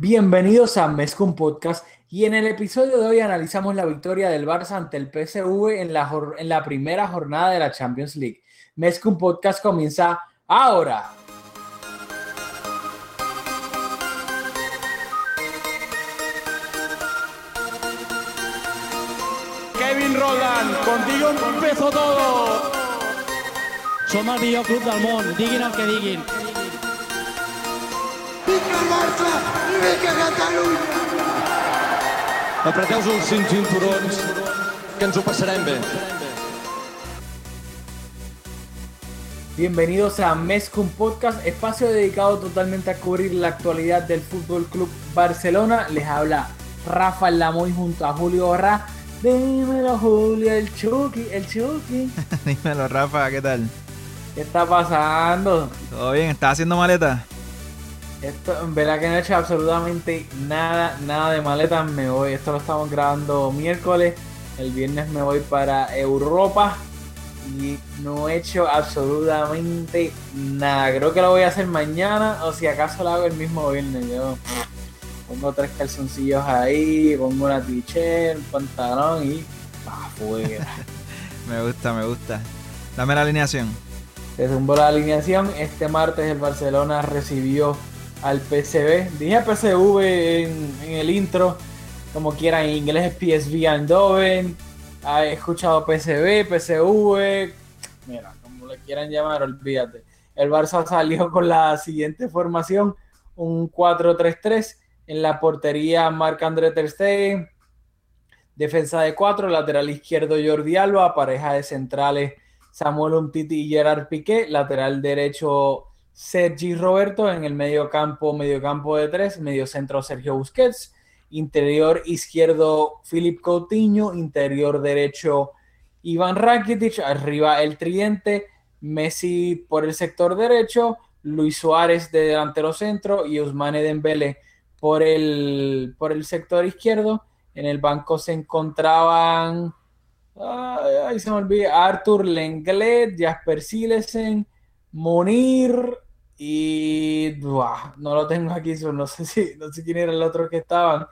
Bienvenidos a Mezcum Podcast y en el episodio de hoy analizamos la victoria del Barça ante el PSV en la, en la primera jornada de la Champions League. Mezcum Podcast comienza ahora. Kevin Roland, contigo empezó todo. Som el millor club del món, diguin el que diguin. Vinga i vinga Catalunya! Apreteu els cinc cinturons, que ens ho passarem bé. Bienvenidos a Mezcum Podcast, espacio dedicado totalmente a cubrir la actualidad del Fútbol Club Barcelona. Les habla Rafa Lamoy junto a Julio Borra. Dímelo, Julio, el Chucky, el Chucky. Dímelo, Rafa, ¿qué tal? ¿Qué está pasando? ¿Todo bien? ¿Estás haciendo maleta? Esto, en verdad que no he hecho absolutamente nada, nada de maleta. Me voy, esto lo estamos grabando miércoles. El viernes me voy para Europa y no he hecho absolutamente nada. Creo que lo voy a hacer mañana o si acaso lo hago el mismo viernes. Yo pongo tres calzoncillos ahí, pongo una t-shirt, un pantalón y pa' afuera. me gusta, me gusta. Dame la alineación. Se zumbó la alineación. Este martes el Barcelona recibió al PSV. Dije PSV en, en el intro, como quieran, en inglés es PSV Eindhoven. He escuchado PSV, PSV, mira, como le quieran llamar, olvídate. El Barça salió con la siguiente formación, un 4-3-3. En la portería Marc-André Ter Stegen. Defensa de 4, lateral izquierdo Jordi Alba, pareja de centrales Samuel Umtiti y Gerard Piqué, lateral derecho Sergi Roberto, en el medio campo, medio campo de 3, medio centro Sergio Busquets, interior izquierdo Philip Coutinho, interior derecho Iván Rakitic, arriba el tridente, Messi por el sector derecho, Luis Suárez de delantero centro y Ousmane Dembélé por el, por el sector izquierdo. En el banco se encontraban, ay, se me olvida, Arthur Lenglet, Jasper Silesen, Monir y no lo tengo aquí, no sé si no sé quién era el otro que estaban,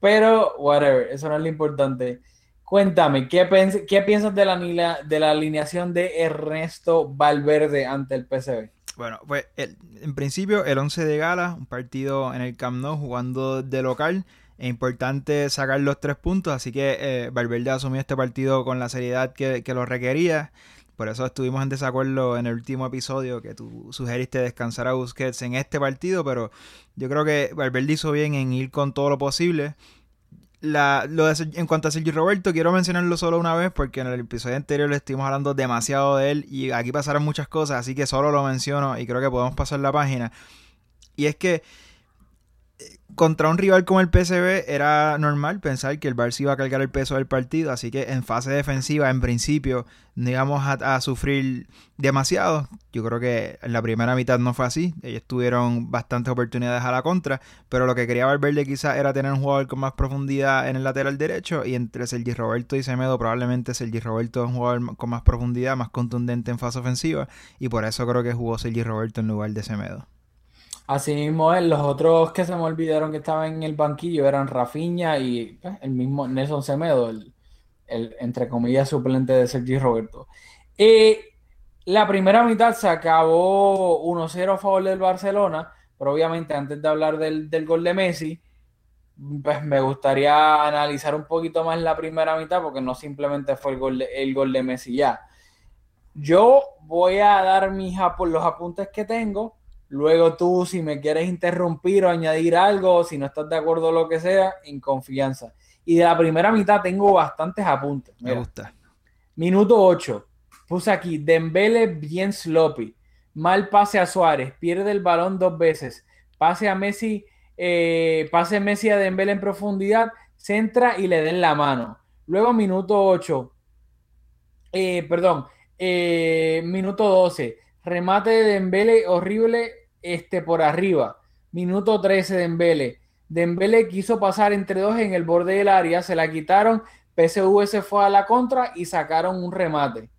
pero whatever, eso no es lo importante. Cuéntame, ¿qué, qué piensas de la, de la alineación de Ernesto Valverde ante el PSV? Bueno, pues el, en principio el 11 de gala, un partido en el Camp Nou jugando de local. Es importante sacar los tres puntos, así que eh, Valverde asumió este partido con la seriedad que, que, lo requería. Por eso estuvimos en desacuerdo en el último episodio que tú sugeriste descansar a Busquets en este partido, pero yo creo que Valverde hizo bien en ir con todo lo posible. La, lo de, en cuanto a Sergio Roberto, quiero mencionarlo solo una vez porque en el episodio anterior le estuvimos hablando demasiado de él y aquí pasaron muchas cosas, así que solo lo menciono y creo que podemos pasar la página. Y es que contra un rival como el PSV era normal pensar que el Barça iba a cargar el peso del partido, así que en fase defensiva, en principio, no íbamos a, sufrir demasiado. Yo creo que en la primera mitad no fue así, ellos tuvieron bastantes oportunidades a la contra, pero lo que quería Valverde quizás era tener un jugador con más profundidad en el lateral derecho y entre Sergi Roberto y Semedo probablemente Sergi Roberto es un jugador con más profundidad, más contundente en fase ofensiva y por eso creo que jugó Sergi Roberto en lugar de Semedo. Así mismo los otros que se me olvidaron que estaban en el banquillo eran Rafinha y pues, el mismo Nelson Semedo, el, el, entre comillas suplente de Sergi Roberto. Eh, la primera mitad se acabó 1-0 a favor del Barcelona, pero obviamente antes de hablar del, del, gol de Messi, pues me gustaría analizar un poquito más la primera mitad porque no simplemente fue el gol de, el gol de Messi ya. Yo voy a dar mis los apuntes que tengo Luego tú, si me quieres interrumpir o añadir algo, si no estás de acuerdo o lo que sea, en confianza. Y de la primera mitad tengo bastantes apuntes. Mira. Me gusta. Minuto 8. Puse aquí, Dembele bien sloppy. Mal pase a Suárez. Pierde el balón dos veces. Pase a Messi, eh, pase Messi a Dembele en profundidad. Centra y le den la mano. Luego minuto 8. Eh, perdón. Eh, minuto 12. Remate de Dembele horrible este, por arriba. Minuto 13 de Dembele. Dembele quiso pasar entre dos en el borde del área, se la quitaron, PSV se fue a la contra y sacaron un remate.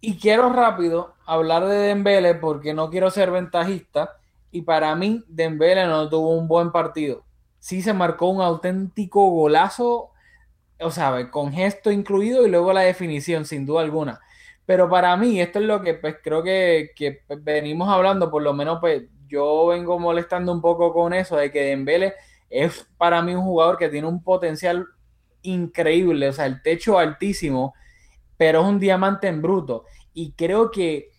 Y quiero rápido hablar de Dembele porque no quiero ser ventajista y para mí Dembele no tuvo un buen partido. Sí se marcó un auténtico golazo, o sea, con gesto incluido y luego la definición, sin duda alguna. Pero para mí, esto es lo que pues creo que, que venimos hablando, por lo menos pues yo vengo molestando un poco con eso, de que Dembele es para mí un jugador que tiene un potencial increíble, o sea, el techo altísimo, pero es un diamante en bruto. Y creo que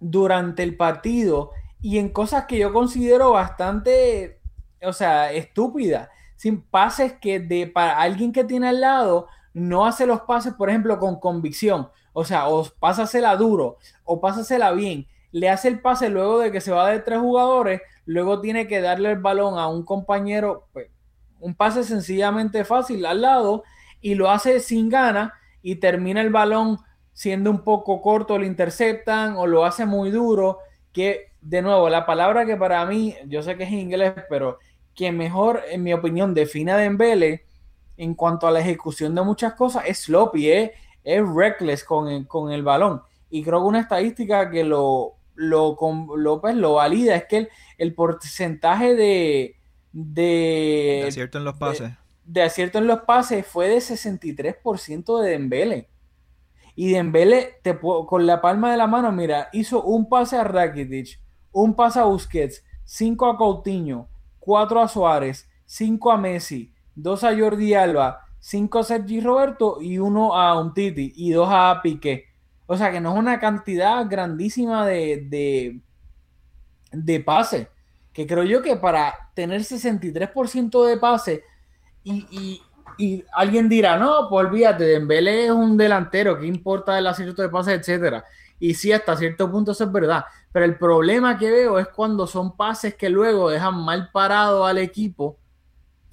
durante el partido y en cosas que yo considero bastante, o sea, estúpidas, sin pases que de para alguien que tiene al lado no hace los pases, por ejemplo, con convicción, o sea, o pásasela duro o pásasela bien, le hace el pase luego de que se va de tres jugadores, luego tiene que darle el balón a un compañero, pues, un pase sencillamente fácil al lado y lo hace sin gana y termina el balón siendo un poco corto, lo interceptan o lo hace muy duro, que de nuevo, la palabra que para mí, yo sé que es inglés, pero que mejor, en mi opinión, define a Dembele en cuanto a la ejecución de muchas cosas es sloppy, es, reckless con el, con el balón. Y creo que una estadística que lo, lo, lo, pues, lo valida es que el, el porcentaje de, de, acierto en los pases. De, acierto en los pases fue de 63% de Dembele. Y Dembele, te, con la palma de la mano, mira, hizo un pase a Rakitic, un pase a Busquets, cinco a Coutinho, cuatro a Suárez, cinco a Messi, dos a Jordi Alba, cinco a Sergi Roberto y uno a Untiti y dos a Piqué. O sea que no es una cantidad grandísima de, de, de pases que creo yo que para tener 63% de pase y, alguien dirá, no, pues olvídate, Dembélé es un delantero, ¿qué importa el acierto de pase, etcétera? Y sí, hasta cierto punto eso es verdad, pero el problema que veo es cuando son pases que luego dejan mal parado al equipo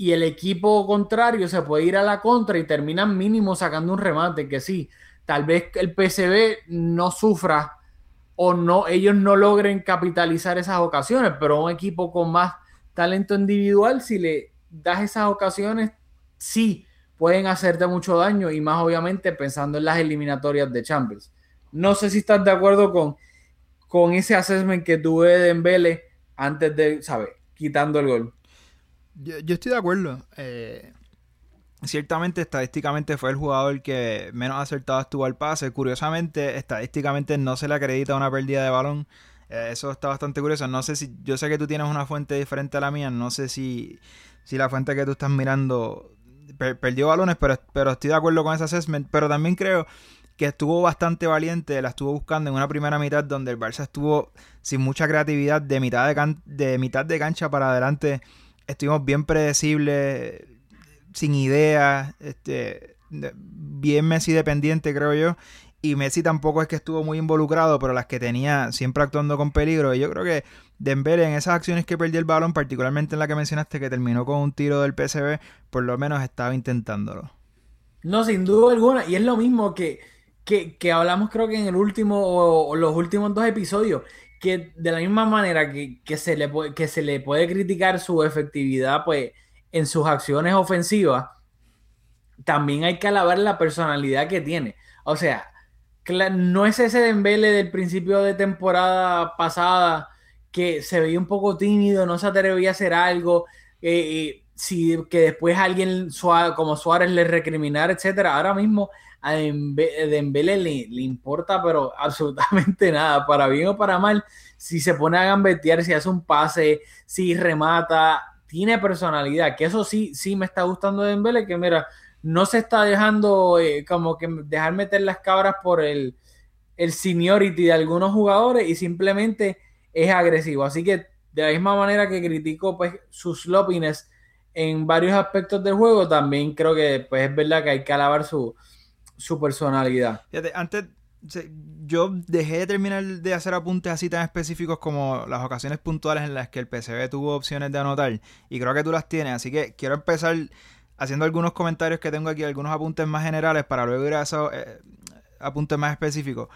y el equipo contrario se puede ir a la contra y terminan mínimo sacando un remate, que sí, tal vez el PCB no sufra o no, ellos no logren capitalizar esas ocasiones, pero un equipo con más talento individual, si le das esas ocasiones, sí pueden hacerte mucho daño y más obviamente pensando en las eliminatorias de Champions. No sé si estás de acuerdo con, con ese assessment que tuve de Dembele antes de, ¿sabes? Quitando el gol. Yo, yo estoy de acuerdo. Eh, ciertamente estadísticamente fue el jugador que menos acertado estuvo al pase. Curiosamente, estadísticamente no se le acredita una pérdida de balón. Eh, eso está bastante curioso. No sé si, yo sé que tú tienes una fuente diferente a la mía. No sé si, si la fuente que tú estás mirando perdió balones, pero, pero estoy de acuerdo con ese assessment. Pero también creo que estuvo bastante valiente, la estuvo buscando en una primera mitad donde el Barça estuvo sin mucha creatividad de mitad de, de mitad de cancha para adelante. Estuvimos bien predecibles sin ideas, este, bien Messi dependiente, creo yo. Y Messi tampoco es que estuvo muy involucrado, pero las que tenía siempre actuando con peligro. Y yo creo que Dembélé en esas acciones que perdió el balón, particularmente en la que mencionaste que terminó con un tiro del PSV, por lo menos estaba intentándolo. No, sin duda alguna. Y es lo mismo que, que, hablamos creo que en el último o, los últimos dos episodios. Que de la misma manera que, que, se le, que se le puede criticar su efectividad, pues en sus acciones ofensivas, también hay que alabar la personalidad que tiene. O sea, no es ese Dembele del principio de temporada pasada que se veía un poco tímido, no se atrevía a hacer algo, eh, si, que después alguien como Suárez le recriminara, etcétera. Ahora mismo a Dembele le, le, importa, pero absolutamente nada, para bien o para mal. Si se pone a gambetear, si hace un pase, si remata, tiene personalidad, que eso sí, sí me está gustando de Dembele, que mira, no se está dejando eh, como que dejar meter las cabras por el, el seniority de algunos jugadores y simplemente es agresivo. Así que de la misma manera que critico pues su sloppiness en varios aspectos del juego, también creo que pues es verdad que hay que alabar su, su personalidad. Antes yo dejé de terminar de hacer apuntes así tan específicos como las ocasiones puntuales en las que el PCB tuvo opciones de anotar y creo que tú las tienes, así que quiero empezar haciendo algunos comentarios que tengo aquí, algunos apuntes más generales para luego ir a esos eh, apuntes más específicos.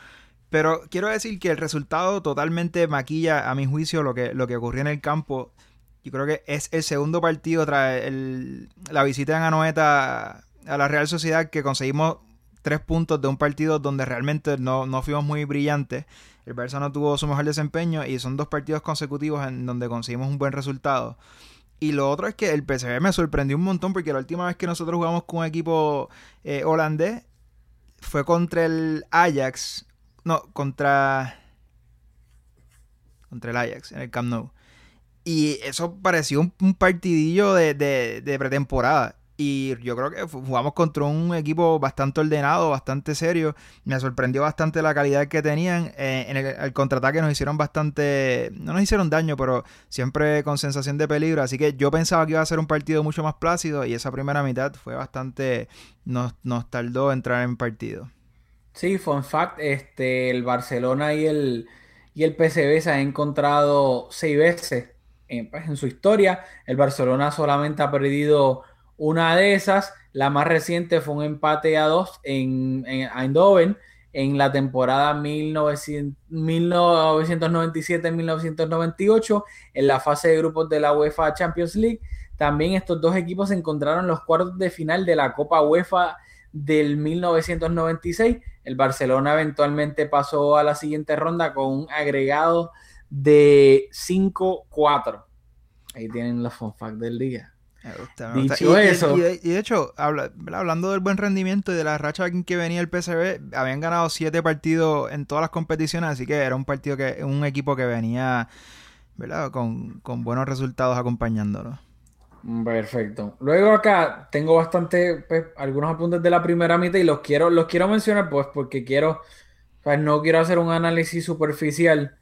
Pero quiero decir que el resultado totalmente maquilla, a mi juicio, lo que, lo que ocurrió en el campo. Yo creo que es el segundo partido tras la visita en Anoeta a la Real Sociedad que conseguimos tres puntos de un partido donde realmente no, fuimos muy brillantes. el Barça no tuvo su mejor desempeño y son dos partidos consecutivos en donde conseguimos un buen resultado. Y lo otro es que el PSV me sorprendió un montón porque la última vez que nosotros jugamos con un equipo eh, holandés fue contra el Ajax. No, contra. Contra el Ajax, en el Camp Nou. Y eso pareció un, partidillo de, de pretemporada. Y yo creo que jugamos contra un equipo bastante ordenado, bastante serio. Me sorprendió bastante la calidad que tenían. Eh, en el, contraataque nos hicieron bastante. No nos hicieron daño, pero siempre con sensación de peligro. Así que yo pensaba que iba a ser un partido mucho más plácido. Y esa primera mitad fue bastante. Nos, nos tardó entrar en partido. Sí, fue en fact, este, el Barcelona y el, y el PSV se han encontrado seis veces en, pues, en su historia. El Barcelona solamente ha perdido una de esas, la más reciente, fue un empate a dos en, Eindhoven en la temporada 1997-1998 en la fase de grupos de la UEFA Champions League. También estos dos equipos se encontraron en los cuartos de final de la Copa UEFA del 1996. El Barcelona eventualmente pasó a la siguiente ronda con un agregado de 5-4. Ahí tienen los fun facts del día. Y, de, hecho, hablando del buen rendimiento y de la racha en que venía el PSV, habían ganado siete partidos en todas las competiciones, así que era un partido que, un equipo que venía, ¿verdad? Con, buenos resultados acompañándolo. Perfecto. Luego acá tengo bastante, pues, algunos apuntes de la primera mitad y los quiero, los quiero mencionar, pues, porque quiero, pues, no quiero hacer un análisis superficial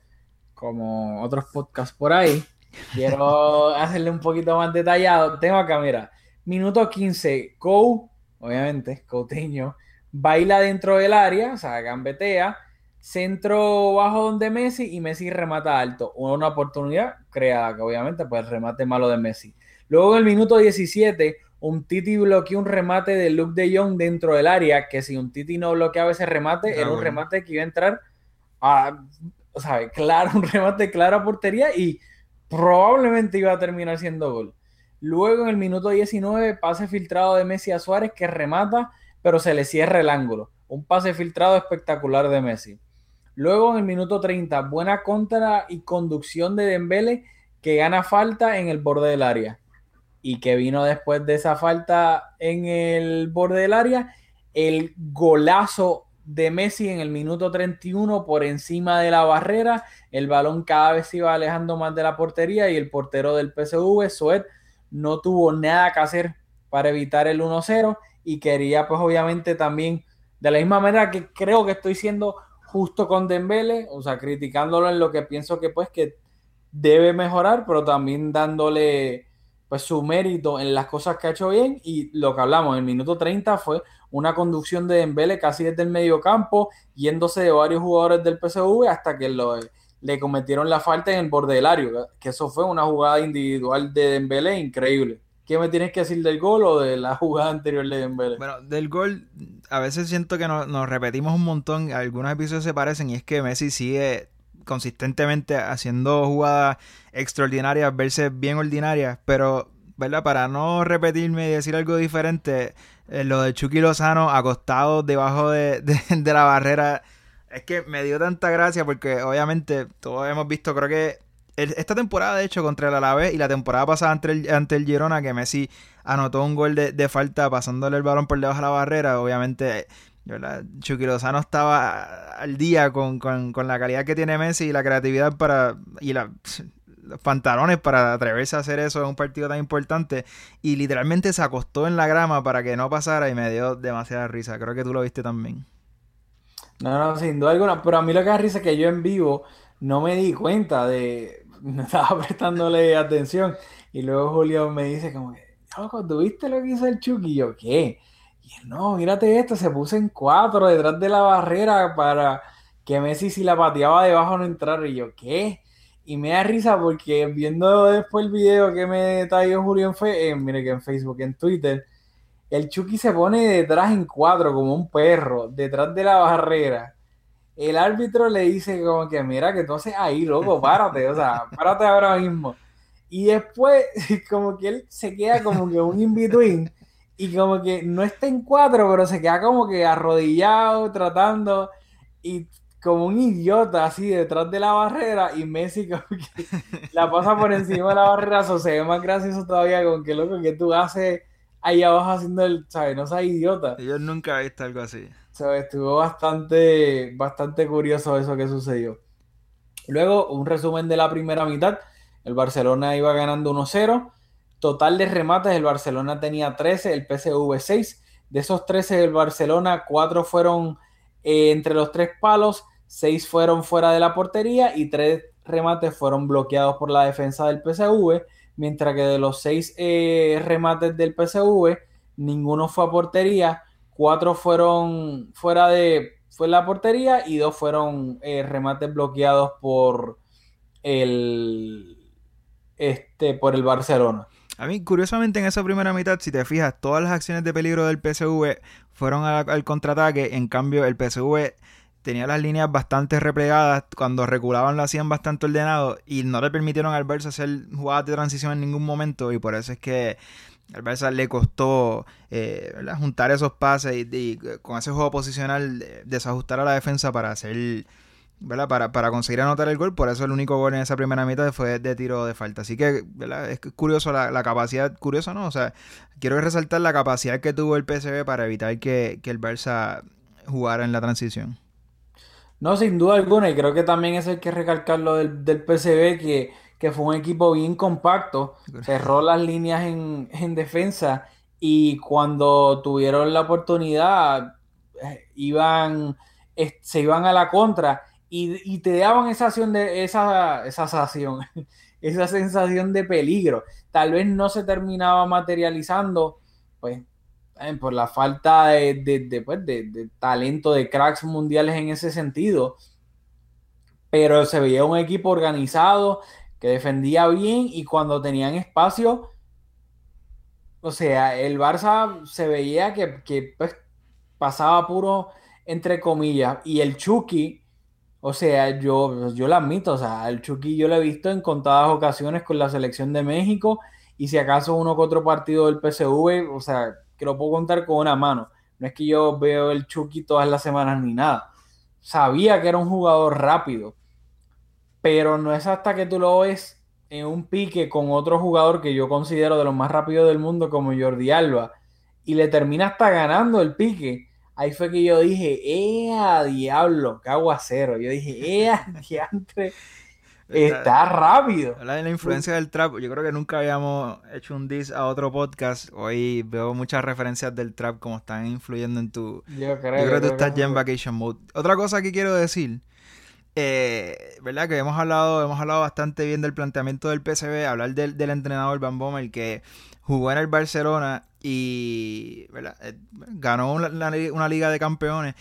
como otros podcasts por ahí. Quiero hacerle un poquito más detallado. Tengo acá, mira, minuto 15, Cou, obviamente, Coutinho, baila dentro del área, o sea, gambetea, centro bajo donde Messi y Messi remata alto. Una oportunidad creada, que obviamente, pues el remate malo de Messi. Luego en el minuto 17, un Titi bloqueó un remate de Luke de Jong dentro del área, que si un Titi no bloqueaba ese remate, era un remate que iba a entrar a, o sea, claro, un remate claro a portería y probablemente iba a terminar siendo gol. Luego en el minuto 19, pase filtrado de Messi a Suárez que remata, pero se le cierra el ángulo. Un pase filtrado espectacular de Messi. Luego en el minuto 30, buena contra y conducción de Dembele que gana falta en el borde del área. Y que vino después de esa falta en el borde del área, el golazo de Messi en el minuto 31 por encima de la barrera. El balón cada vez se iba alejando más de la portería y el portero del PSV, Suet, no tuvo nada que hacer para evitar el 1-0 y quería pues obviamente también de la misma manera que creo que estoy siendo justo con Dembele, o sea, criticándolo en lo que pienso que pues que debe mejorar, pero también dándole pues su mérito en las cosas que ha hecho bien y lo que hablamos en el minuto 30 fue una conducción de Dembele casi desde el medio campo, yéndose de varios jugadores del PSV hasta que le cometieron la falta en el borde del que eso fue una jugada individual de Dembele increíble. ¿Qué me tienes que decir del gol o de la jugada anterior de Dembele? Bueno, del gol, a veces siento que nos, repetimos un montón, algunos episodios se parecen y es que Messi sigue consistentemente haciendo jugadas extraordinarias, verse bien ordinarias, pero, ¿verdad? Para no repetirme y decir algo diferente, eh, lo de Chucky Lozano acostado debajo de, la barrera. Es que me dio tanta gracia porque obviamente todos hemos visto, creo que esta temporada de hecho contra el Alavés y la temporada pasada ante el, ante el Girona que Messi anotó un gol de, falta pasándole el balón por debajo de la barrera. Obviamente Chucky Lozano estaba al día con, con, la calidad que tiene Messi y la creatividad para y los pantalones para atreverse a hacer eso en un partido tan importante y literalmente se acostó en la grama para que no pasara y me dio demasiada risa. Creo que tú lo viste también. No, no, sin duda alguna, pero a mí lo que da risa es que yo en vivo no me di cuenta de, no estaba prestándole atención y luego Julio me dice como, loco, ¿tú viste lo que hizo el Chucky? Yo, ¿qué? No, mírate esto, se puso en cuatro detrás de la barrera para que Messi si la pateaba debajo no entrara y yo, ¿qué? Y me da risa porque viendo después el video que me trajo Julio en, fe, eh, mire que en Facebook, en Twitter, el Chucky se pone detrás en cuatro como un perro, detrás de la barrera. El árbitro le dice como que mira que entonces ahí, loco, párate, o sea, párate ahora mismo. Y después como que él se queda como que un in-between y como que no está en cuatro, pero se queda como que arrodillado tratando y como un idiota así detrás de la barrera y Messi como que la pasa por encima de la barrera, eso se ve más gracioso todavía con que loco que tú haces ahí abajo haciendo el, ¿sabes? No seas idiota. Yo nunca he visto algo así. So, estuvo bastante, bastante curioso eso que sucedió. Luego, un resumen de la primera mitad. El Barcelona iba ganando 1-0. Total de remates, el Barcelona tenía 13, el PSV 6. De esos 13 del Barcelona, 4 fueron eh, entre los tres palos, 6 fueron fuera de la portería y 3 remates fueron bloqueados por la defensa del PSV. Mientras que de los 6 eh, remates del PSV, ninguno fue a portería cuatro fueron fuera de fue la portería y dos fueron eh, remates bloqueados por el este por el Barcelona. A mí, curiosamente, en esa primera mitad, si te fijas, todas las acciones de peligro del PSV fueron al, al contraataque. En cambio, el PSV tenía las líneas bastante replegadas. Cuando reculaban lo hacían bastante ordenado y no le permitieron al Barça hacer jugadas de transición en ningún momento. Y por eso es que al Barça le costó eh, juntar esos pases y, con ese juego posicional desajustar a la defensa para hacer ¿verdad? Para, para conseguir anotar el gol. Por eso el único gol en esa primera mitad fue de tiro de falta. Así que ¿verdad? es curioso la, capacidad, curioso no, o sea, quiero resaltar la capacidad que tuvo el PSV para evitar que, que el Barça jugara en la transición. No, sin duda alguna, y creo que también es el que recalcar lo del, del PSV, que que fue un equipo bien compacto, cerró las líneas en, defensa y cuando tuvieron la oportunidad eh, iban, se iban a la contra y, te daban esa de esa, sensación, esa sensación de peligro. Tal vez no se terminaba materializando, pues eh, por la falta de, pues, de, talento de cracks mundiales en ese sentido. Pero se veía un equipo organizado, que defendía bien y cuando tenían espacio, o sea, el Barça se veía que, pues, pasaba puro entre comillas y el Chucky, o sea, yo, yo lo admito, o sea, el Chucky yo lo he visto en contadas ocasiones con la selección de México y si acaso uno que otro partido del PSV, o sea, que lo puedo contar con una mano. No es que yo veo el Chucky todas las semanas ni nada. Sabía que era un jugador rápido pero no es hasta que tú lo ves en un pique con otro jugador que yo considero de los más rápidos del mundo como Jordi Alba y le termina hasta ganando el pique. Ahí fue que yo dije, ¡eh, diablo! ¡Qué aguacero! Yo dije, ¡eh, diantre! Está rápido. Habla de la influencia del trap. Yo creo que nunca habíamos hecho un diss a otro podcast. Hoy veo muchas referencias del trap como están influyendo en tu. Yo creo, que tú estás ya en vacation mode. Otra cosa que quiero decir eh, ¿Verdad? Que hemos hablado, hemos hablado bastante bien del planteamiento del PSV, hablar del, del entrenador Van Bommel que jugó en el Barcelona y eh, ganó una, una, liga de campeones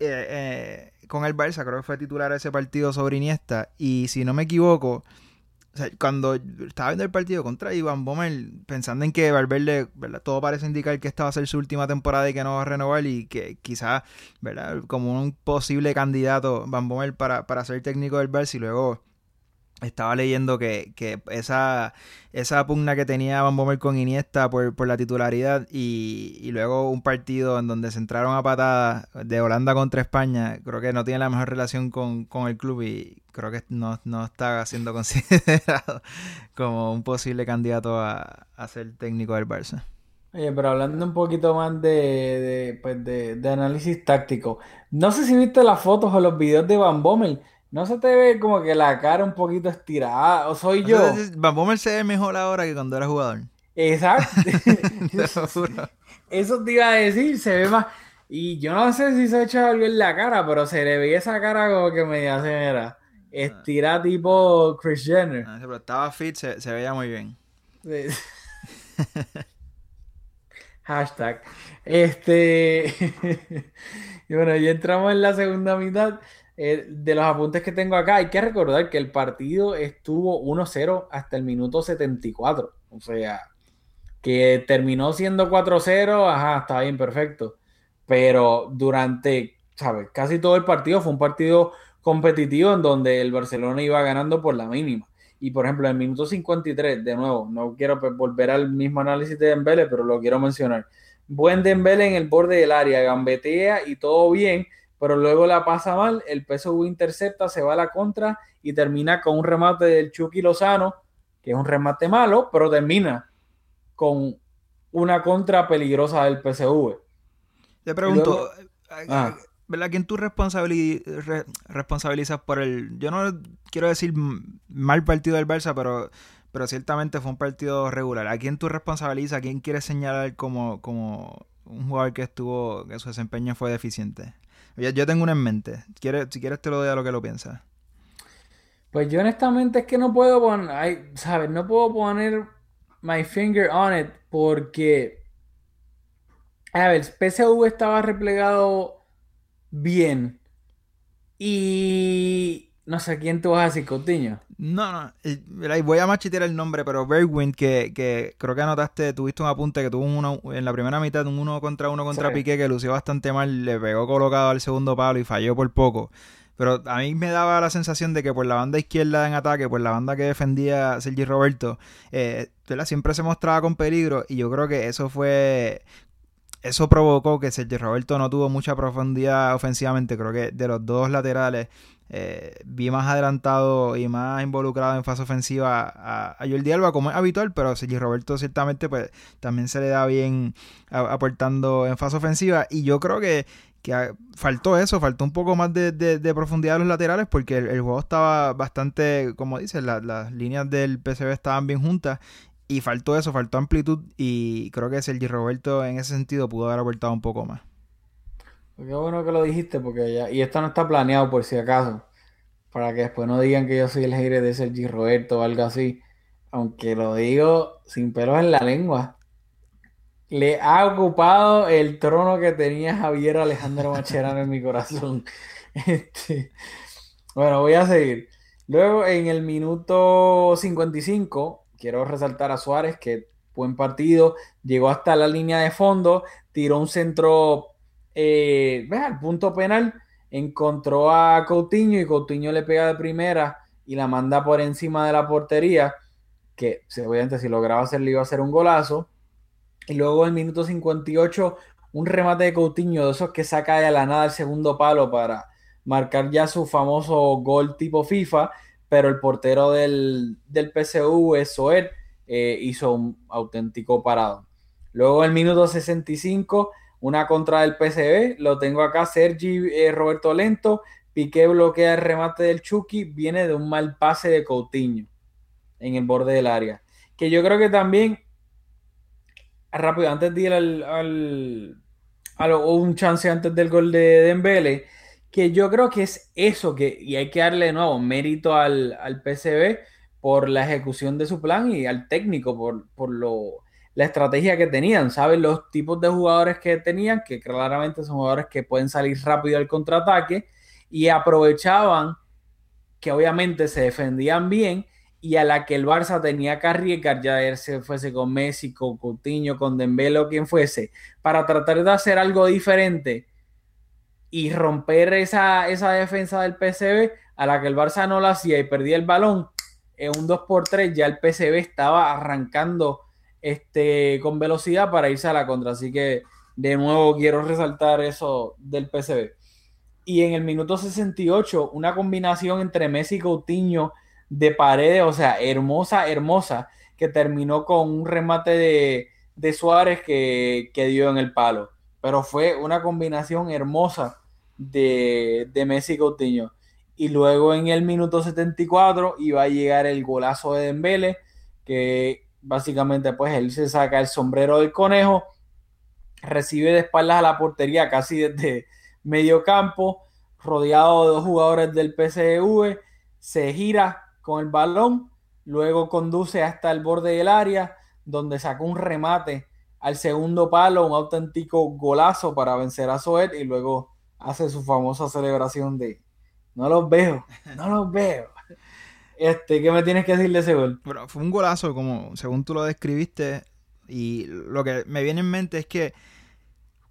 eh, eh, con el Barça, creo que fue titular ese partido sobre Iniesta y si no me equivoco, cuando estaba viendo el partido contra Iván Bommel, pensando en que Valverde, ¿verdad? Todo parece indicar que esta va a ser su última temporada y que no va a renovar y que quizás, ¿verdad? Como un posible candidato Van Bommel para, para ser técnico del Barça y luego estaba leyendo que, esa, esa pugna que tenía Van Bommel con Iniesta por, la titularidad y, luego un partido en donde se entraron a patadas de Holanda contra España, creo que no tiene la mejor relación con, el club y creo que no, está siendo considerado como un posible candidato a, ser técnico del Barça. Oye, pero hablando un poquito más de, pues de, de análisis táctico, no sé si viste las fotos o los videos de Van Bommel ¿No se te ve como que la cara un poquito estirada? ¿O soy yo? Van se ve mejor ahora que cuando era jugador. Exacto. Eso te iba a decir, se ve más. Y yo no sé si se echa algo en la cara, pero se le veía esa cara como que me hace, era estira tipo Chris Jenner. Ah, pero estaba fit, se, veía muy bien. Hashtag. Este. y bueno, ya entramos en la segunda mitad. Eh, de los apuntes que tengo acá, hay que recordar que el partido estuvo 1-0 hasta el minuto 74. O sea, que terminó siendo 4-0, ajá, está bien, perfecto. Pero durante, ¿sabes? Casi todo el partido fue un partido competitivo en donde el Barcelona iba ganando por la mínima. Y por ejemplo, en el minuto 53, de nuevo, no quiero pues, volver al mismo análisis de Dembele, pero lo quiero mencionar. Buen Dembele en el borde del área, gambetea y todo bien, pero luego la pasa mal, el PSV intercepta, se va a la contra y termina con un remate del Chucky Lozano, que es un remate malo, pero termina con una contra peligrosa del PSV. Te pregunto, Ah. ¿verdad? ¿Quién tú responsabili- re- responsabilizas por el... Yo no quiero decir mal partido del Barça, pero, pero ciertamente fue un partido regular. ¿A quién tú responsabilizas? ¿A quién quieres señalar como, como un jugador que estuvo, que su desempeño fue deficiente? Yo, tengo uno en mente. ¿Quieres, si quieres te lo doy a lo que lo piensas. Pues yo honestamente es que no puedo poner, ¿sabes? No puedo poner my finger on it porque, a ver, PSV estaba replegado bien y no sé quién tú vas a decir, Coutinho. No, no, eh, voy a machetear el nombre, pero Bergwijn, que, que creo que anotaste, tuviste un apunte que tuvo un uno, en la primera mitad, un uno contra uno contra Sí. Piqué, que lució bastante mal, le pegó colocado al segundo palo y falló por poco. Pero a mí me daba la sensación de que por la banda izquierda en ataque, por la banda que defendía Sergi Roberto, eh, siempre se mostraba con peligro y yo creo que eso fue... Eso provocó que Sergio Roberto no tuvo mucha profundidad ofensivamente. Creo que de los dos laterales eh, vi más adelantado y más involucrado en fase ofensiva a, a Jordi Alba como es habitual, pero a Sergi Roberto ciertamente pues también se le da bien a- aportando en fase ofensiva y yo creo que, que a- faltó eso, faltó un poco más de, de- profundidad de los laterales porque el, el juego estaba bastante, como dices, la- las líneas del PCB estaban bien juntas y faltó eso, faltó amplitud y creo que Sergi Roberto en ese sentido pudo haber aportado un poco más. Qué bueno que lo dijiste porque ya, y esto no está planeado por si acaso, para que después no digan que yo soy el hater de Sergi Roberto o algo así, aunque lo digo sin pelos en la lengua. Le ha ocupado el trono que tenía Javier Alejandro Macherano en mi corazón. Este, bueno, voy a seguir. Luego, en el minuto 55, quiero resaltar a Suárez, que buen partido, llegó hasta la línea de fondo, tiró un centro eh, al punto penal, encontró a Coutinho y Coutinho le pega de primera y la manda por encima de la portería, que obviamente si lograba hacerlo iba a ser un golazo. Y luego en el minuto 58, un remate de Coutinho, de esos que saca de la nada el segundo palo para marcar ya su famoso gol tipo FIFA, pero el portero del, del PSV, Soer, eh, hizo un auténtico parado. Luego en el minuto 65, una contra del PSV, lo tengo acá, Sergi eh, Roberto Lento, Piqué bloquea el remate del Chucky, viene de un mal pase de Coutinho en el borde del área. Que yo creo que también, rápido, antes de ir al, al- un chance antes del gol de Dembele, que yo creo que es eso, que, y hay que darle de nuevo mérito al, al PSV por la ejecución de su plan y al técnico por, por lo, la estrategia que tenían, ¿sabes? Los tipos de jugadores que tenían, que claramente son jugadores que pueden salir rápido al contraataque y aprovechaban que obviamente se defendían bien y a la que el Barça tenía que arriesgar, ya se fuese con Messi, con Coutinho, con Dembélé o quien fuese, para tratar de hacer algo diferente y romper esa, esa defensa del PSV, a la que el Barça no lo hacía y perdía el balón, en un 2x3 ya el PSV estaba arrancando este, con velocidad para irse a la contra. Así que de nuevo quiero resaltar eso del PSV. Y en el minuto 68, una combinación entre Messi y Coutinho de paredes, o sea, hermosa, hermosa, que terminó con un remate de, de Suárez que, que dio en el palo. Pero fue una combinación hermosa de, de Messi y Coutinho. Y luego en el minuto 74 iba a llegar el golazo de Dembele, que básicamente pues él se saca el sombrero del conejo, recibe de espaldas a la portería casi desde medio campo, rodeado de dos jugadores del PSV, se gira con el balón, luego conduce hasta el borde del área, donde sacó un remate al segundo palo, un auténtico golazo para vencer a Soet y luego hace su famosa celebración de no los veo, no los veo. Este, ¿qué me tienes que decir de ese gol? Fue un golazo, como según tú lo describiste. Y lo que me viene en mente es que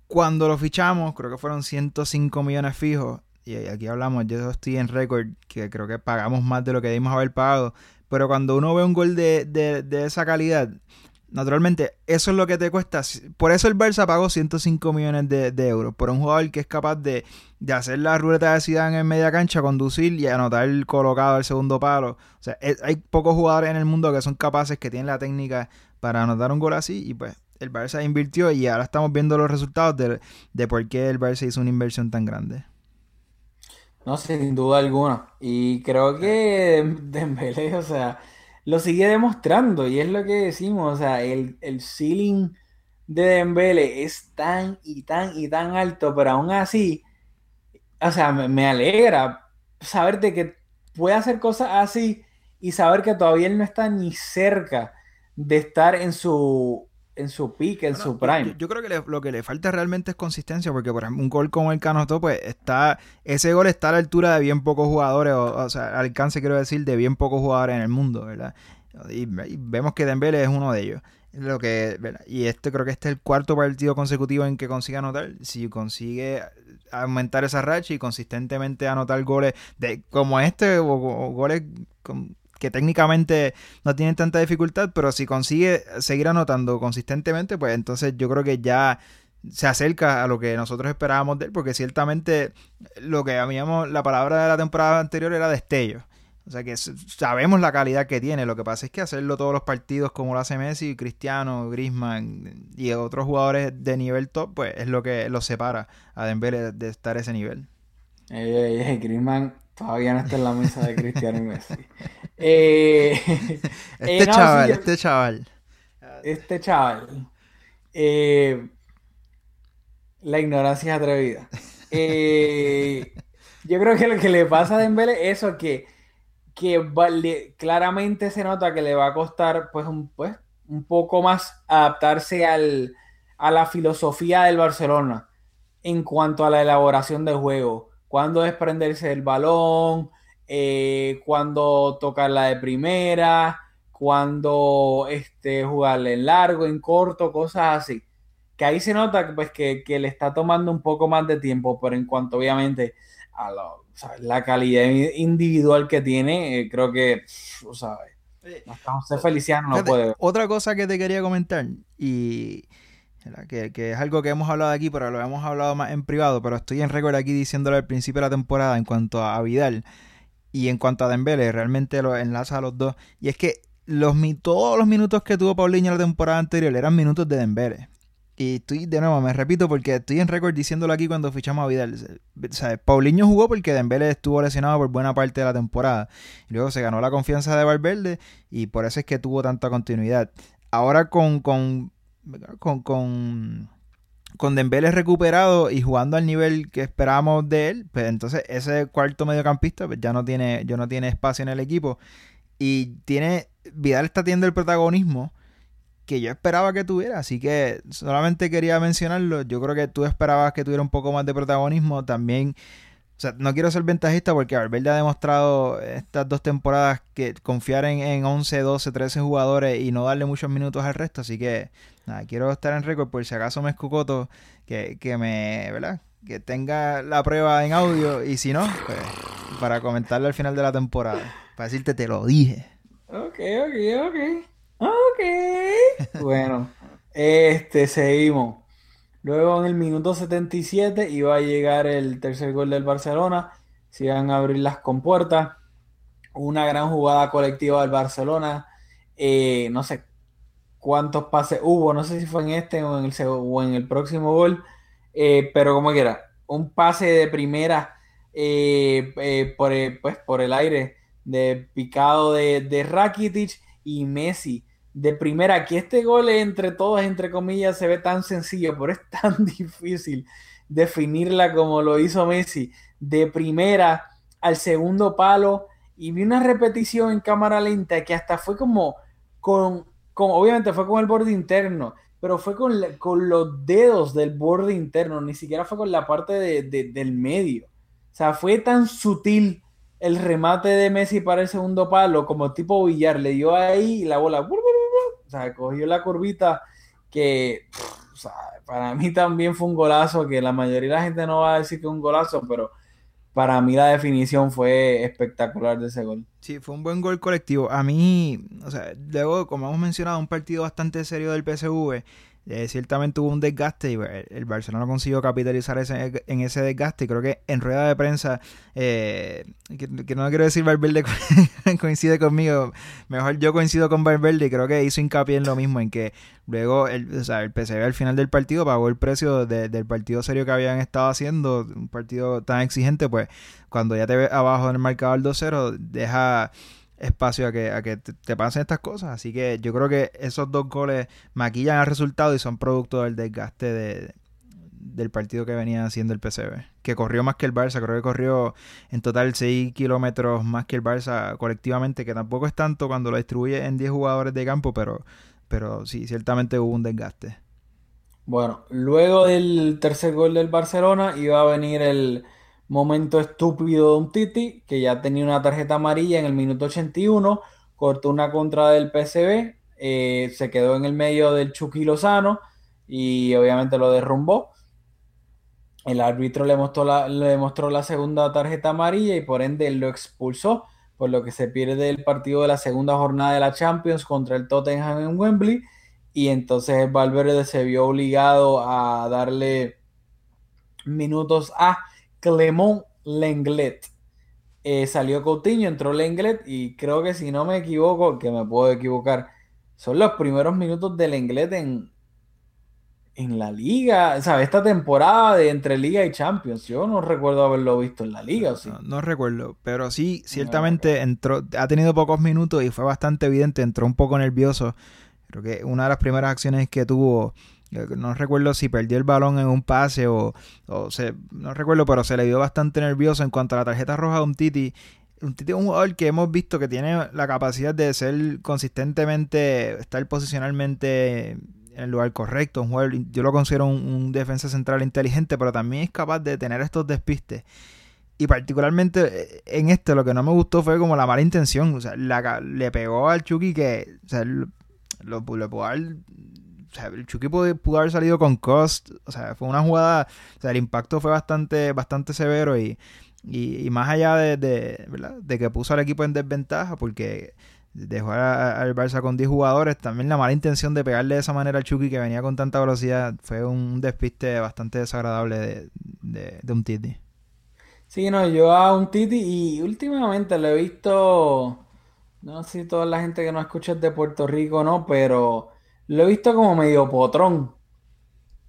cuando lo fichamos, creo que fueron 105 millones fijos. Y aquí hablamos, yo estoy en récord, que creo que pagamos más de lo que debimos haber pagado. Pero cuando uno ve un gol de, de, de esa calidad, naturalmente, eso es lo que te cuesta. Por eso el Barça pagó 105 millones de, euros por un jugador que es capaz de, de, hacer la ruleta de Zidane en media cancha, conducir y anotar el colocado al segundo palo. O sea, hay pocos jugadores en el mundo que son capaces, que tienen la técnica para anotar un gol así y pues el Barça invirtió y ahora estamos viendo los resultados de, de por qué el Barça hizo una inversión tan grande. No, sin duda alguna. Y creo que Dembélé, o sea, lo sigue demostrando y es lo que decimos, o sea, el, el ceiling de Dembele es tan y tan y tan alto, pero aún así, o sea, me, alegra saber de que puede hacer cosas así y saber que todavía él no está ni cerca de estar en su en su peak, en su prime. Yo, creo que lo que le falta realmente es consistencia, porque por ejemplo un gol como el Canoto, pues está, ese gol está a la altura de bien pocos jugadores, o, sea, alcance quiero decir, de bien pocos jugadores en el mundo, ¿verdad? Y, vemos que Dembele es uno de ellos. Lo que, Y este creo que este es el cuarto partido consecutivo en que consigue anotar. Si consigue aumentar esa racha y consistentemente anotar goles de como este o, goles que técnicamente no tienen tanta dificultad, pero si consigue seguir anotando consistentemente, pues entonces yo creo que ya se acerca a lo que nosotros esperábamos de él, porque ciertamente lo que habíamos, la palabra de la temporada anterior era destello. O sea que sabemos la calidad que tiene. Lo que pasa es que hacerlo todos los partidos como lo hace Messi, Cristiano, Griezmann y otros jugadores de nivel top, pues es lo que los separa a Dembélé de estar a ese nivel. Eh, Griezmann todavía no está en la mesa de Cristiano y Messi. Eh, este, eh, chaval, este chaval, este chaval. Eh, la ignorancia es atrevida. yo creo que lo que le pasa a Dembélé es eso que que claramente se nota que le va a costar pues un, pues, un poco más adaptarse al, a la filosofía del Barcelona en cuanto a la elaboración del juego. Cuándo desprenderse del balón, eh, cuándo tocarla de primera, cuándo este, jugarle en largo, en corto, cosas así. Que ahí se nota pues, que, que le está tomando un poco más de tiempo, pero en cuanto obviamente a la calidad individual que tiene, eh, creo que, ¿sabes? José Feliciano no puede. Otra cosa que te quería comentar, y que, es algo que hemos hablado aquí, pero lo hemos hablado más en privado, pero estoy en récord aquí diciéndolo al principio de la temporada en cuanto a Vidal y en cuanto a Dembele, realmente lo enlaza a los dos. Y es que los, todos los minutos que tuvo Paulinho la temporada anterior eran minutos de Dembele. Y estoy, de nuevo, me repito porque estoy en récord diciéndolo aquí cuando fichamos a Vidal. O Paulinho jugó porque Dembélé estuvo lesionado por buena parte de la temporada. Y luego se ganó la confianza de Valverde y por eso es que tuvo tanta continuidad. Ahora con, con, con, con Dembélé recuperado y jugando al nivel que esperábamos de él, pues entonces ese cuarto mediocampista pues ya no tiene, ya no tiene espacio en el equipo. Y tiene, Vidal está teniendo el protagonismo que yo esperaba que tuviera. Así que solamente quería mencionarlo. Yo creo que tú esperabas que tuviera un poco más de protagonismo. También, o sea, no quiero ser ventajista porque Valverde ha demostrado estas dos temporadas que confiar en, en 11, 12, 13 jugadores y no darle muchos minutos al resto. Así que, nada, quiero estar en récord por si acaso me escucoto que, que me, ¿verdad? Que tenga la prueba en audio y si no, pues para comentarle al final de la temporada. Para decirte, te lo dije. Ok, ok, ok. Ok. bueno, este, seguimos. Luego en el minuto 77 iba a llegar el tercer gol del Barcelona. Se iban a abrir las compuertas. Una gran jugada colectiva del Barcelona. Eh, no sé cuántos pases hubo. No sé si fue en este o en el, o en el próximo gol. Eh, pero como quiera, un pase de primera eh, por, pues, por el aire de picado de Rakitic y Messi de primera, que este gol entre todos, entre comillas, se ve tan sencillo, pero es tan difícil definirla como lo hizo Messi. De primera al segundo palo y vi una repetición en cámara lenta que hasta fue como con, con obviamente fue con el borde interno, pero fue con, con los dedos del borde interno, ni siquiera fue con la parte del medio. O sea, fue tan sutil el remate de Messi para el segundo palo como tipo billar, le dio ahí y la bola o sea, cogió la curvita que para mí también fue un golazo, que la mayoría de la gente no va a decir que es un golazo, pero, para mí la definición fue espectacular de ese gol. Sí, fue un buen gol colectivo. A mí, o sea, luego, como hemos mencionado, un partido bastante serio del PSV. Eh, ciertamente hubo un desgaste y el Barcelona consiguió capitalizar ese, en ese desgaste. Y creo que en rueda de prensa, eh, que, no quiero decir Valverde coincide conmigo, mejor yo coincido con Valverde y creo que hizo hincapié en lo mismo, en que luego el, o sea, el PSV al final del partido pagó el precio del partido serio que habían estado haciendo, un partido tan exigente, pues cuando ya te ves abajo en el marcador 2-0, deja espacio a que, a que te, pasen estas cosas. Así que yo creo que esos dos goles maquillan el resultado y son producto del desgaste de, del partido que venía haciendo el PCB. Que corrió más que el Barça, creo que corrió en total 6 kilómetros más que el Barça colectivamente, que tampoco es tanto cuando lo distribuye en 10 jugadores de campo, pero, pero sí, ciertamente hubo un desgaste. Bueno, luego del tercer gol del Barcelona iba a venir el Momento estúpido de un Titi, que ya tenía una tarjeta amarilla en el minuto 81, cortó una contra del PCB, eh, se quedó en el medio del Chucky Lozano y obviamente lo derrumbó. El árbitro le mostró, la, le mostró la segunda tarjeta amarilla y por ende lo expulsó, por lo que se pierde el partido de la segunda jornada de la Champions contra el Tottenham en Wembley. Y entonces Valverde se vio obligado a darle minutos a Clemón Lenglet. Eh, salió Coutinho, entró Lenglet y creo que si no me equivoco, que me puedo equivocar, son los primeros minutos de Lenglet en, en la liga, ¿sabes? Esta temporada de entre liga y Champions. Yo no recuerdo haberlo visto en la liga, ¿sí? no, recuerdo, pero sí, ciertamente entró, ha tenido pocos minutos y fue bastante evidente, entró un poco nervioso. Creo que una de las primeras acciones que tuvo no recuerdo si perdió el balón en un pase o, se, no recuerdo, pero se le vio bastante nervioso en cuanto a la tarjeta roja de un Titi. Un Titi es un jugador que hemos visto que tiene la capacidad de ser consistentemente, estar posicionalmente en el lugar correcto. Un jugador, yo lo considero un, defensa central inteligente, pero también es capaz de tener estos despistes. Y particularmente eh, en este lo que no me gustó fue como la mala intención. O sea, le pegó al Chucky que o sea, lo, lo, el Chucky pudo, haber salido con cost. O sea, fue una jugada. O sea, el impacto fue bastante, bastante severo y, y, más allá de, de, que puso al equipo en desventaja porque dejó al Barça con 10 jugadores, también la mala intención de pegarle de esa manera al Chucky que venía con tanta velocidad fue un despiste bastante desagradable de, de un Titi. Sí, no, yo a un Titi y últimamente lo he visto, no sé si toda la gente que no escucha es de Puerto Rico no, pero lo he visto como medio potrón.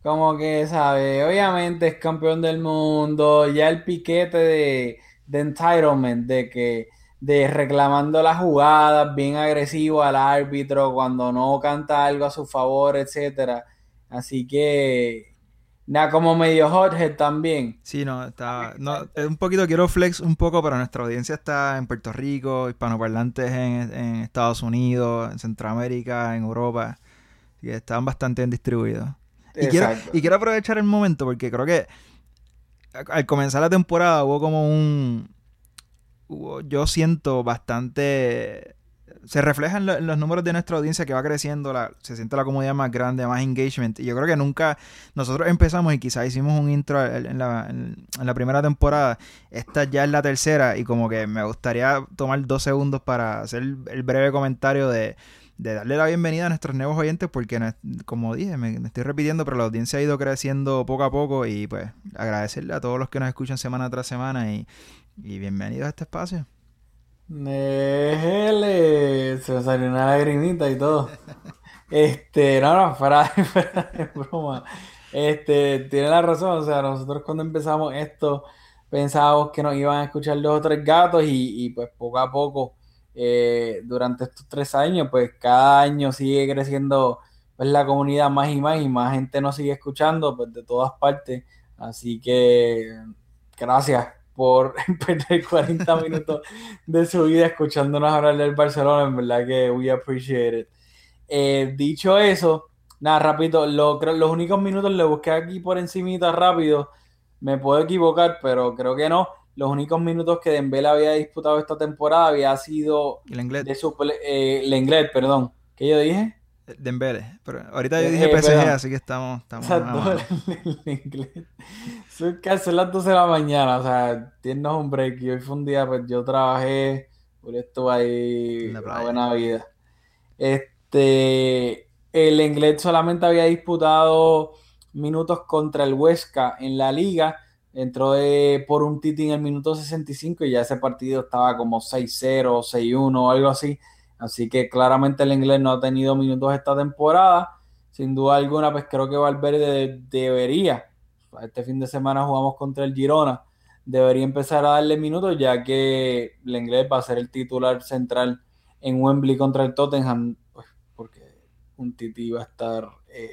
Como que, ¿sabe? Obviamente es campeón del mundo. Ya el piquete de, de entitlement, de que de reclamando las jugadas, bien agresivo al árbitro cuando no canta algo a su favor, etcétera. Así que nada, como medio hothead también. Sí, no, está. No, un poquito quiero flex un poco, pero nuestra audiencia está en Puerto Rico, hispanoparlantes en Estados Unidos, en Centroamérica, en Europa que estaban bastante bien distribuidos. Y quiero, y quiero aprovechar el momento porque creo que al comenzar la temporada hubo como un... yo siento bastante... Se reflejan en, los números de nuestra audiencia que va creciendo, la, se siente la comunidad más grande, más engagement. Y yo creo que nunca nosotros empezamos y quizás hicimos un intro en la, en la primera temporada. Esta ya es la tercera y como que me gustaría tomar dos segundos para hacer el breve comentario de de darle la bienvenida a nuestros nuevos oyentes porque, como dije, me, estoy repitiendo, pero la audiencia ha ido creciendo poco a poco y pues agradecerle a todos los que nos escuchan semana tras semana y, bienvenidos a este espacio. Nele, se me salió una lagrimita y todo. Este, no, no, para, de broma. Este, tiene la razón, o sea, nosotros cuando empezamos esto pensábamos que nos iban a escuchar dos o tres gatos y, y pues poco a poco eh, durante estos tres años, pues cada año sigue creciendo pues, la comunidad más y más y más gente nos sigue escuchando pues, de todas partes. Así que gracias por perder 40 minutos de su vida escuchándonos hablar del Barcelona. En verdad que we appreciate it. Eh, dicho eso, nada, rápido, lo, los únicos minutos le busqué aquí por encimita rápido. Me puedo equivocar, pero creo que no los únicos minutos que Dembélé había disputado esta temporada había sido Lenglet. de su eh, Lenglet, perdón. ¿Qué yo dije? Dembele. Pero ahorita yo Eh, dije eh, PSG, perdón. así que estamos... estamos el inglés. Son las 12 de la mañana, o sea, tienes un break. Y hoy fue un día, pues yo trabajé, por estuve ahí una buena vida. Este, el inglés solamente había disputado minutos contra el Huesca en la liga. Entró de- por un titi en el minuto 65 y ya ese partido estaba como 6-0, 6-1 o algo así. Así que claramente el inglés no ha tenido minutos esta temporada. Sin duda alguna, pues creo que Valverde debería. Este fin de semana jugamos contra el Girona. Debería empezar a darle minutos, ya que el inglés va a ser el titular central en Wembley contra el Tottenham, pues, porque un Titi va a estar eh,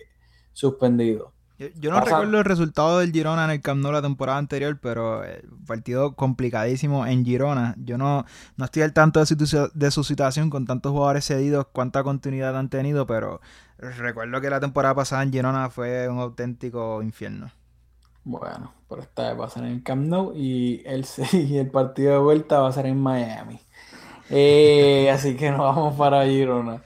suspendido. Yo, yo no Pasa- recuerdo el resultado del Girona en el Camp Nou la temporada anterior, pero eh, partido complicadísimo en Girona. Yo no, no estoy al tanto de su, de su situación con tantos jugadores cedidos, cuánta continuidad han tenido, pero recuerdo que la temporada pasada en Girona fue un auténtico infierno. Bueno, pero esta vez va a ser en el Camp Nou y el, y el partido de vuelta va a ser en Miami. Eh, así que nos vamos para Girona.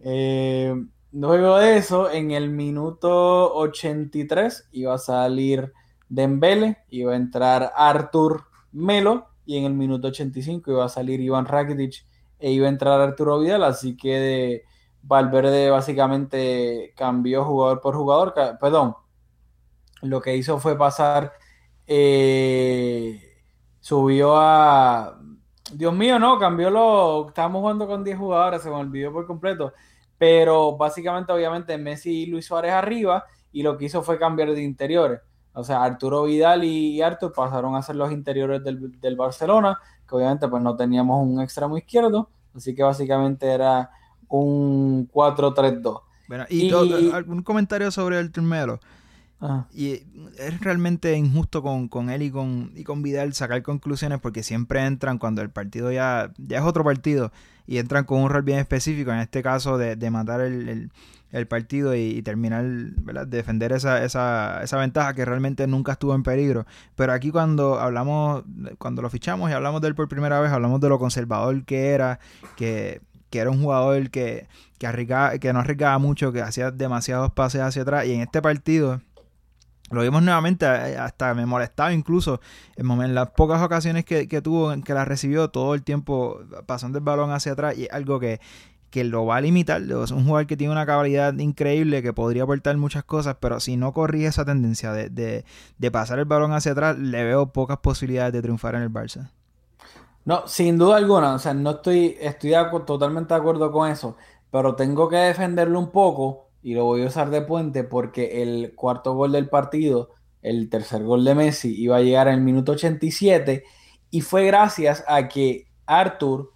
Eh, luego de eso, en el minuto 83 iba a salir Dembele, iba a entrar Artur Melo y en el minuto 85 iba a salir Iván Rakitic e iba a entrar Arturo Vidal, así que de Valverde básicamente cambió jugador por jugador, perdón, lo que hizo fue pasar, eh, subió a, Dios mío, no, cambió lo, estábamos jugando con 10 jugadores, se me olvidó por completo, pero básicamente obviamente Messi y Luis Suárez arriba y lo que hizo fue cambiar de interiores. O sea, Arturo Vidal y Artur pasaron a ser los interiores del, del Barcelona, que obviamente pues no teníamos un extremo izquierdo, así que básicamente era un 4-3-2. Bueno, y, Y- algún comentario sobre el Melo. Ajá. Y es realmente injusto con, con él y con, y con Vidal sacar conclusiones porque siempre entran cuando el partido ya, ya es otro partido y entran con un rol bien específico, en este caso de, de matar el, el- el partido y, y terminar, ¿verdad? defender esa, esa, esa ventaja que realmente nunca estuvo en peligro. Pero aquí cuando hablamos, cuando lo fichamos y hablamos de él por primera vez, hablamos de lo conservador que era, que, que era un jugador que, que, arriesgaba- que no arriesgaba mucho, que hacía demasiados pases hacia atrás y en este partido... Lo vimos nuevamente, eh, hasta me molestaba incluso en, las pocas ocasiones que, que tuvo, que la recibió todo el tiempo pasando el balón hacia atrás y algo que, que lo va a limitar. Es un jugador que tiene una capacidad increíble, que podría aportar muchas cosas, pero si no corrige esa tendencia de, de, de pasar el balón hacia atrás, le veo pocas posibilidades de triunfar en el Barça. No, sin duda alguna, o sea, no estoy, estoy totalmente de acuerdo con eso, pero tengo que defenderlo un poco y lo voy a usar de puente porque el cuarto gol del partido, el tercer gol de Messi, iba a llegar en el minuto 87 y fue gracias a que Arthur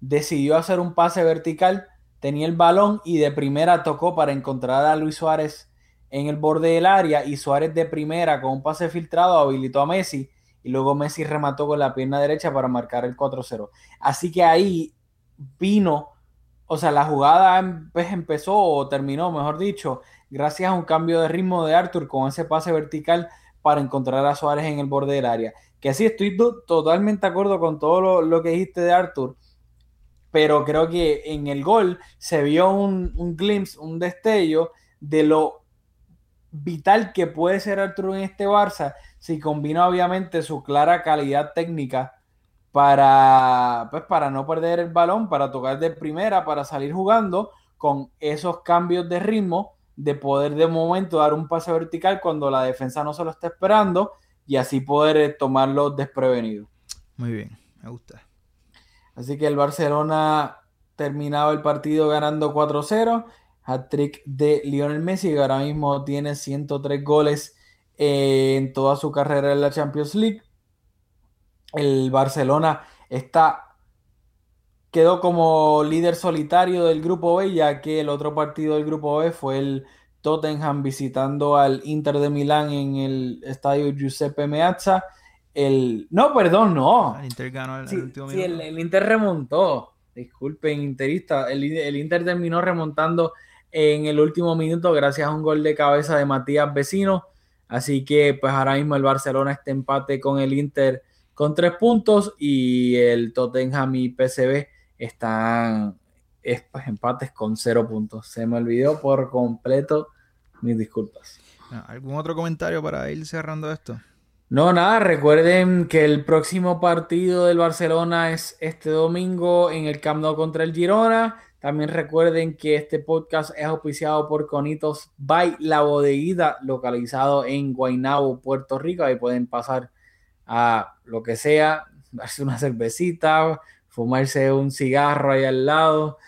decidió hacer un pase vertical, tenía el balón y de primera tocó para encontrar a Luis Suárez en el borde del área y Suárez de primera con un pase filtrado habilitó a Messi y luego Messi remató con la pierna derecha para marcar el 4-0. Así que ahí vino, o sea, la jugada pues, empezó o terminó, mejor dicho, gracias a un cambio de ritmo de Arthur con ese pase vertical para encontrar a Suárez en el borde del área. Que sí, estoy to- totalmente de acuerdo con todo lo, que dijiste de Arthur, pero creo que en el gol se vio un, un glimpse, un destello de lo vital que puede ser Arturo en este Barça si combina obviamente su clara calidad técnica para, pues, para no perder el balón, para tocar de primera, para salir jugando con esos cambios de ritmo, de poder de momento dar un pase vertical cuando la defensa no se lo está esperando y así poder eh, tomarlo desprevenido. Muy bien, me gusta. Así que el Barcelona terminaba el partido ganando 4-0. Hat-trick de Lionel Messi, que ahora mismo tiene 103 goles eh, en toda su carrera en la Champions League. El Barcelona está quedó como líder solitario del grupo B, ya que el otro partido del grupo B fue el Tottenham visitando al Inter de Milán en el estadio Giuseppe Meazza. El... No, perdón, no. El Inter ganó el, Sí, último sí, el, el Inter remontó. Disculpen, interista. El, el Inter terminó remontando en el último minuto gracias a un gol de cabeza de Matías Vecino. Así que pues ahora mismo el Barcelona está empate con el Inter con tres puntos y el Tottenham y PSV están es pues, empates con cero puntos. Se me olvidó por completo. Mis disculpas. ¿Algún otro comentario para ir cerrando esto? No, nada, recuerden que el próximo partido del Barcelona es este domingo en el Camp Nou contra el Girona. También recuerden que este podcast es auspiciado por Conitos by La Bodeguita, localizado en Guaynabo, Puerto Rico. Ahí pueden pasar a lo que sea, darse una cervecita, fumarse un cigarro ahí al lado,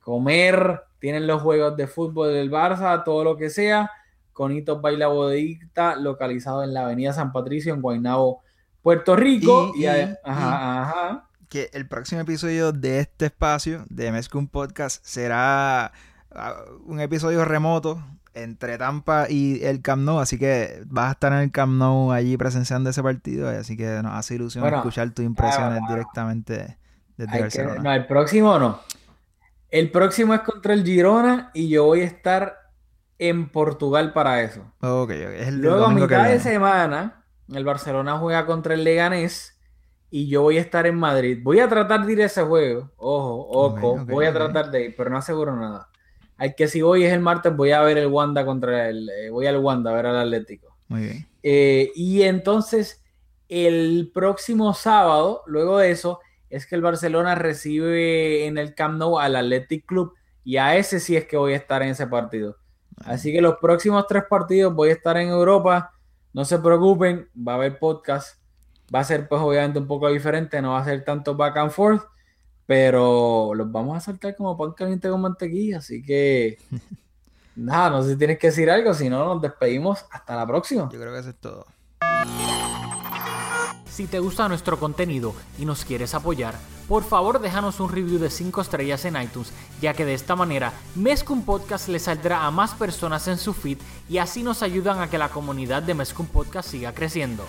comer. Tienen los juegos de fútbol del Barça, todo lo que sea. Conitos Baila Bodeguita, localizado en la Avenida San Patricio, en Guaynabo, Puerto Rico. Y, que el próximo episodio de este espacio, de Mezcum Podcast, será ah, un episodio remoto entre Tampa y el Camp Nou, así que vas a estar en el Camp Nou allí presenciando ese partido, así que nos hace ilusión escuchar tus impresiones ah, directamente desde Barcelona. no, el próximo no. El próximo es contra el Girona y yo voy a estar en Portugal para eso. Es Luego, a mitad de semana, el Barcelona juega contra el Leganés y yo voy a estar en Madrid. Voy a tratar de ir a ese juego. Ojo, ojo, voy a tratar de ir, pero no aseguro nada. Hay que si voy es el martes, voy a ver el Wanda contra el. Eh, voy al Wanda a ver al Atlético. Muy bien. Eh, y entonces, el próximo sábado, luego de eso, es que el Barcelona recibe en el Camp Nou al Athletic Club. Y a ese sí es que voy a estar en ese partido. Así que los próximos tres partidos voy a estar en Europa. No se preocupen, va a haber podcast. Va a ser pues obviamente un poco diferente, no va a ser tanto back and forth, pero los vamos a saltar como pan caliente con mantequilla. Así que nada, no sé si tienes que decir algo, si no nos despedimos. Hasta la próxima. Yo creo que eso es todo. Si te gusta nuestro contenido y nos quieres apoyar, por favor déjanos un review de 5 estrellas en iTunes, ya que de esta manera Mezcum Podcast le saldrá a más personas en su feed y así nos ayudan a que la comunidad de Mezcum Podcast siga creciendo.